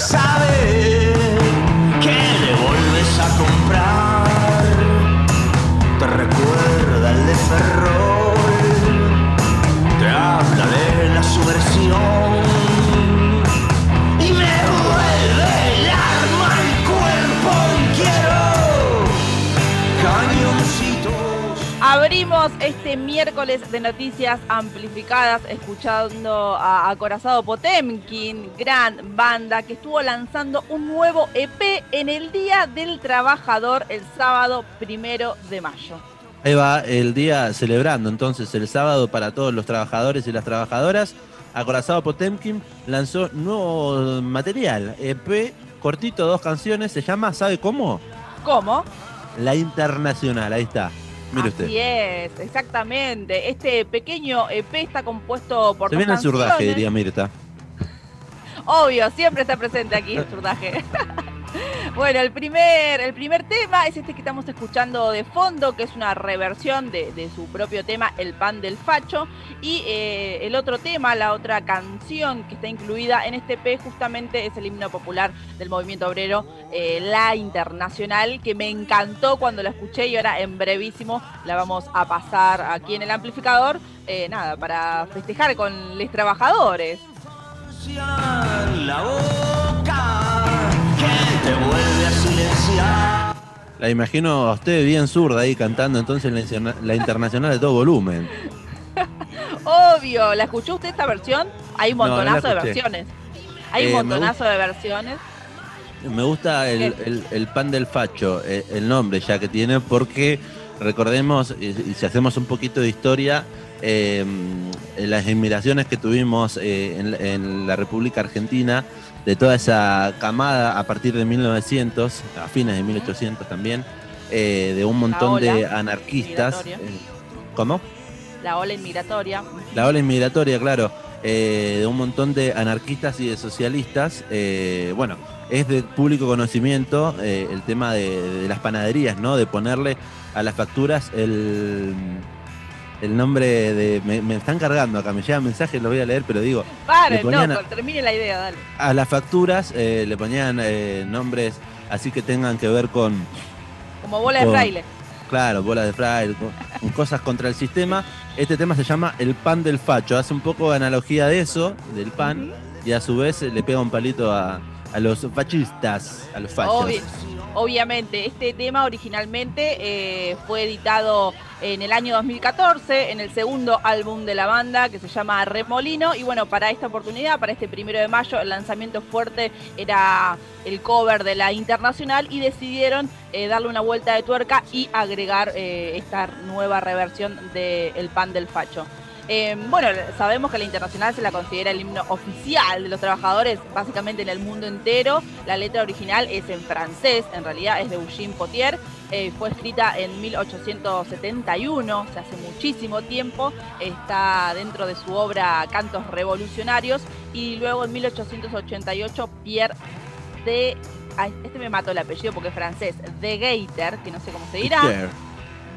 sabes. Abrimos este miércoles de noticias amplificadas escuchando a Acorazado Potemkin, gran banda que estuvo lanzando un nuevo EP en el Día del Trabajador el sábado primero de mayo. Ahí va el día celebrando entonces el sábado para todos los trabajadores y las trabajadoras. Acorazado Potemkin lanzó nuevo material, EP cortito, dos canciones, se llama, ¿sabe cómo? ¿Cómo? La Internacional, ahí está. Mire usted. Así es, exactamente. Este pequeño EP está compuesto por Se viene el surdaje, canciones. diría Mirta. Obvio, siempre está presente aquí el surdaje. bueno, el primer, el primer tema es este que estamos escuchando de fondo, que es una reversión de, de su propio tema, El Pan del Facho. Y eh, el otro tema, la otra canción que está incluida en este EP, justamente es el himno popular del movimiento obrero, eh, La Internacional, que me encantó cuando la escuché y ahora en brevísimo la vamos a pasar aquí en el amplificador. eh, nada, para festejar con los trabajadores. La imagino a usted bien zurda ahí cantando entonces la, interna- la internacional de todo volumen. Obvio, ¿la escuchó usted esta versión? Hay un no montonazo de versiones. Hay Eh, un me montonazo de versiones. Me gusta el, el- el pan del facho, eh, el nombre ya que tiene, porque recordemos, y, si hacemos un poquito de historia, eh, en las inmigraciones que tuvimos eh, en la República Argentina, de toda esa camada a partir de 1900, a fines de 1800 también, eh, de un montón de anarquistas. eh, ¿Cómo? La ola inmigratoria. La ola inmigratoria, claro, eh, de un montón de anarquistas y de socialistas. bueno, es de público conocimiento el tema de, de las panaderías, ¿no? De ponerle a las facturas el, el nombre de... Me, me están cargando acá, me llegan mensajes, lo voy a leer, pero digo, Paren, no, a- termine la idea, dale. a las facturas eh, le ponían eh, nombres así que tengan que ver con, Como bola de fraile. Claro, bolas de fraile, con, cosas contra el sistema. Este tema se llama El pan del facho. Hace un poco de analogía de eso, del pan, y a su vez eh, le pega un palito a, a los fascistas, a los fachos. Obvi- obviamente, este tema originalmente eh, fue editado en el año 2014, en el segundo álbum de la banda que se llama Remolino. Y bueno, para esta oportunidad, para este primero de mayo, el lanzamiento fuerte era el cover de la Internacional y decidieron eh, darle una vuelta de tuerca y agregar eh, esta nueva reversión de El Pan del Facho. Eh, bueno, sabemos que la internacional se la considera el himno oficial de los trabajadores, básicamente en el mundo entero. La letra original es en francés, en realidad es de Eugene Potier. Eh, fue escrita en 1871, o sea, hace muchísimo tiempo. Está dentro de su obra Cantos Revolucionarios. Y luego en 1888, Pierre de. ay, este me mató el apellido porque es francés. De Gaiter, que no sé cómo se dirá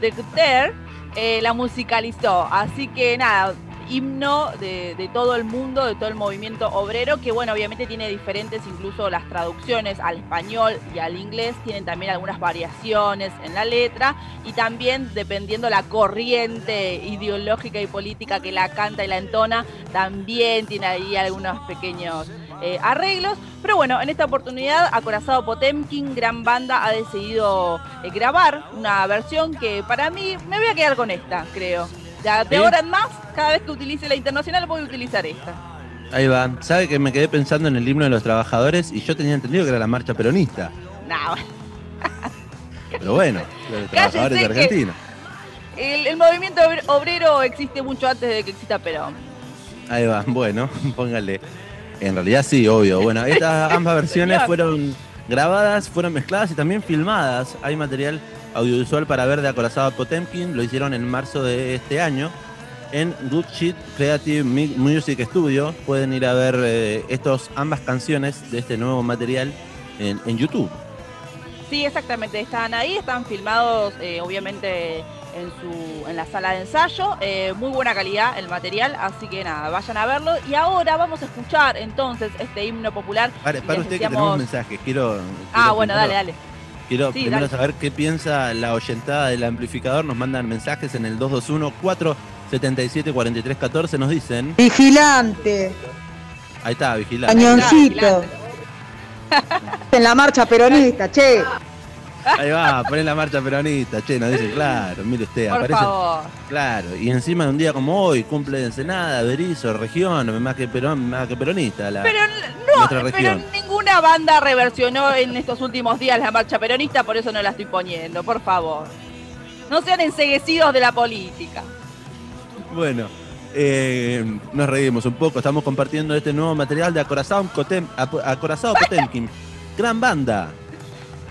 de Guter eh, la musicalizó. Así que nada, himno de, de todo el mundo, de todo el movimiento obrero, que bueno, obviamente tiene diferentes, incluso las traducciones al español y al inglés, tienen también algunas variaciones en la letra y también dependiendo la corriente ideológica y política que la canta y la entona, también tiene ahí algunos pequeños eh, arreglos. Pero bueno, en esta oportunidad, Acorazado Potemkin, gran banda, ha decidido eh, grabar una versión que para mí me voy a quedar con esta, creo. Ya de ¿Sí? ahora en más, cada vez que utilice la internacional voy a utilizar esta. Ahí va. ¿Sabe que me quedé pensando en el himno de los trabajadores y yo tenía entendido que era la marcha peronista? Bueno. Pero bueno, los trabajadores de Argentina. el, el movimiento obre- obrero existe mucho antes de que exista Perón. Ahí va, bueno, póngale. En realidad sí, obvio. Bueno, estas ambas versiones fueron grabadas, fueron mezcladas y también filmadas. Hay material audiovisual para ver de Acorazado Potemkin, lo hicieron en marzo de este año en Good Shit Creative Music Studio. Pueden ir a ver eh, estos ambas canciones de este nuevo material en, en YouTube. Sí, exactamente, están ahí, están filmados eh, obviamente en su en la sala de ensayo, eh, muy buena calidad el material, así que nada, vayan a verlo y ahora vamos a escuchar entonces este himno popular. Para, usted que tenemos mensajes, quiero... Ah, quiero bueno, primero- dale, dale. Quiero Sí, primero dale. saber qué piensa la oyentada del amplificador. Nos mandan mensajes en el 221-477-4314. Nos dicen, Vigilante, ahí está, vigilante. cañoncito. En la marcha peronista, che. Ahí va, poné la marcha peronista, che, nos dice, claro, mire usted, Por aparece. favor. Claro, y encima de un día como hoy, cumple Ensenada, Berizo, región, más que, perón, más que peronista. La, Pero no, pero ninguna banda reversionó en estos últimos días la marcha peronista, por eso no la estoy poniendo, por favor. No sean enseguecidos de la política. Bueno, eh, nos reímos un poco, estamos compartiendo este nuevo material de Acorazado, Cotem- Acorazado Potemkin. Gran banda.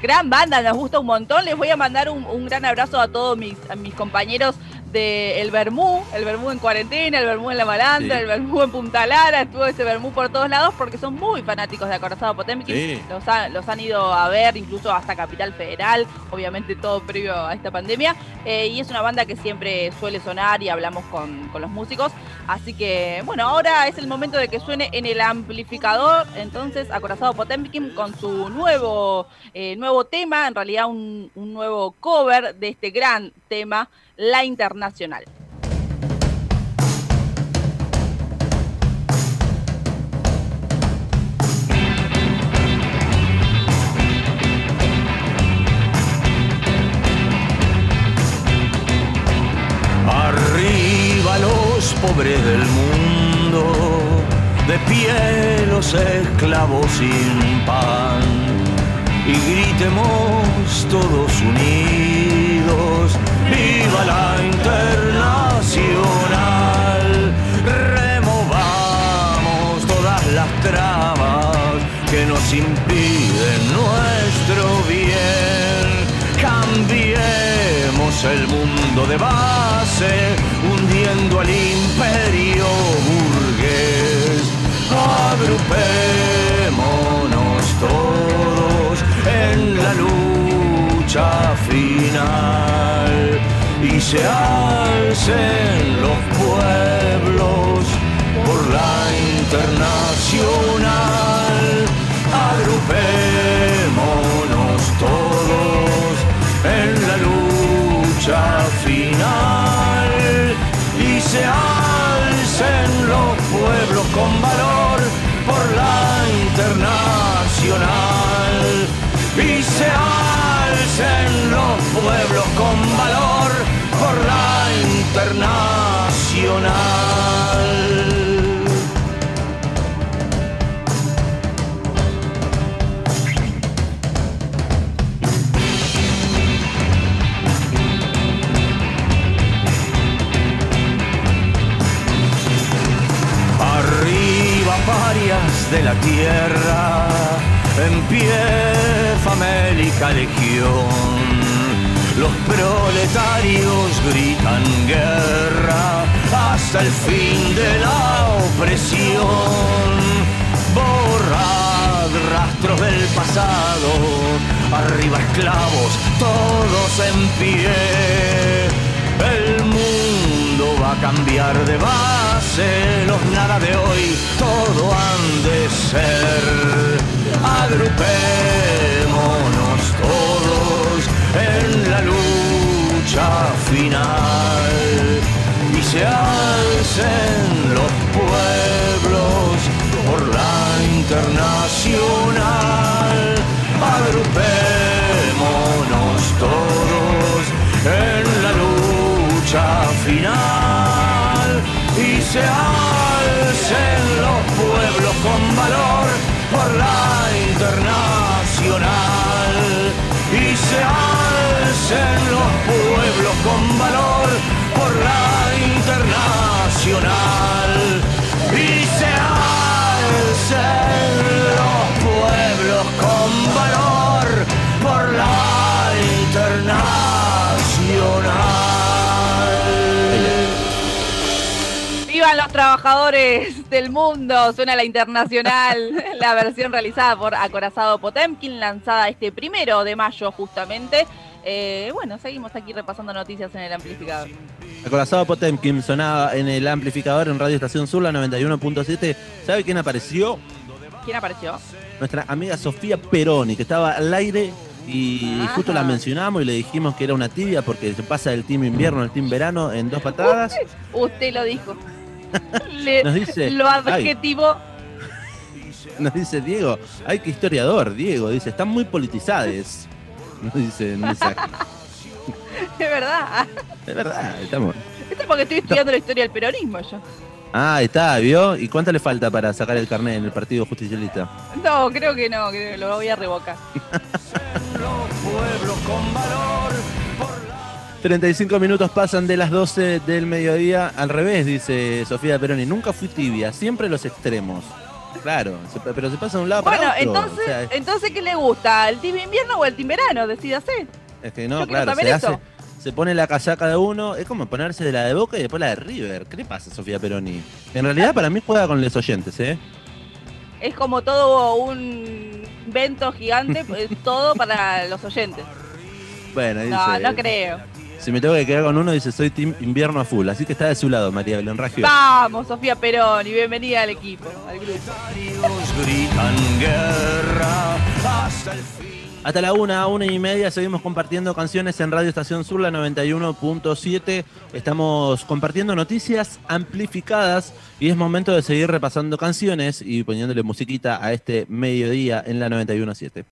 Gran banda, nos gusta un montón. Les voy a mandar un, un gran abrazo a todos mis, mis compañeros de El Bermú, el Bermú en cuarentena, el Bermú en la Malandra, Sí. el Bermú en Punta Lara, estuvo ese Bermú por todos lados porque son muy fanáticos de Acorazado Potemkin. Sí. Los, ha- los han ido a ver incluso hasta Capital Federal, obviamente todo previo a esta pandemia. Eh, y es una banda que siempre suele sonar y hablamos con, con los músicos. Así que, bueno, ahora es el momento de que suene en el amplificador. Entonces, Acorazado Potemkin con su nuevo, eh, nuevo tema, en realidad un, un nuevo cover de este gran tema, La Internacional. Arriba los pobres del mundo, de pie los esclavos sin pan. Y gritemos todos unidos, viva la internacional. Removamos todas las trabas que nos impiden nuestro bien. Cambiemos el mundo de base, hundiendo al imperio burgués. Agrupémonos todos en la lucha final y se alcen los pueblos por la internacional. Agrupémonos todos en la lucha final y se alcen los pueblos con valor internacional. Arriba parias de la tierra, en pie famélica legión. Los proletarios gritan guerra hasta el fin de la opresión. Borrad rastros del pasado, arriba esclavos, todos en pie. El mundo va a cambiar de base, los nada de hoy, todo han de ser. Agrupémonos todos en la lucha final y se alcen los pueblos por la internacional. Agrupémonos todos en la lucha final y se alcen los pueblos con valor por la internacional alcen los pueblos con valor por la internacional y se alcen los pueblos con valor por la internacional. ¡Vivan los trabajadores del mundo! Suena la internacional, la versión realizada por Acorazado Potemkin, lanzada este primero de mayo justamente. Eh, bueno, seguimos aquí repasando noticias en el amplificador. Acorazado Potemkin sonaba en el amplificador en Radio Estación Sur, la 91.7. ¿Sabe quién apareció? ¿Quién apareció? Nuestra amiga Sofía Peroni, que estaba al aire y Ajá. justo la mencionamos y le dijimos que era una tibia porque se pasa del team invierno al team verano en dos patadas. Usted lo dijo. Le- Nos dice, lo ay. adjetivo. Nos dice Diego, ay, qué historiador, Diego. Dice, están muy politizadas. nos dice mensaje. Es verdad. Es verdad, estamos. Esto es porque estoy estudiando la historia del peronismo yo. Ah, está, ¿vio? ¿Y cuánto le falta para sacar el carnet en el Partido Justicialista? No, creo que no, creo que lo voy a revocar. Los pueblos con valor. 35 minutos pasan de las 12 del mediodía. Al revés, dice Sofía Peroni. Nunca fui tibia, siempre los extremos. Claro, pero se pasa de un lado Bueno, para otro. entonces, O sea, es- entonces ¿qué le gusta? ¿El team invierno o el team verano? Decídase. es que no, yo claro, saber se eso. hace. Se pone la casaca de uno, es como ponerse de la de Boca y después la de River. ¿Qué le pasa, Sofía Peroni? En realidad, para mí juega con los oyentes, ¿eh? Es como todo un invento gigante, es todo para los oyentes. Bueno, dice. No, no creo. Si me tengo que quedar con uno, dice soy Team Invierno a full. Así que está de su lado, María Belén Raggio. Vamos, Sofía Perón, y bienvenida al equipo, al grupo. Los gritan guerra hasta el fin. Hasta la una, una y media seguimos compartiendo canciones en Radio Estación Sur, la 91.7. Estamos compartiendo noticias amplificadas y es momento de seguir repasando canciones y poniéndole musiquita a este mediodía en la 91.7.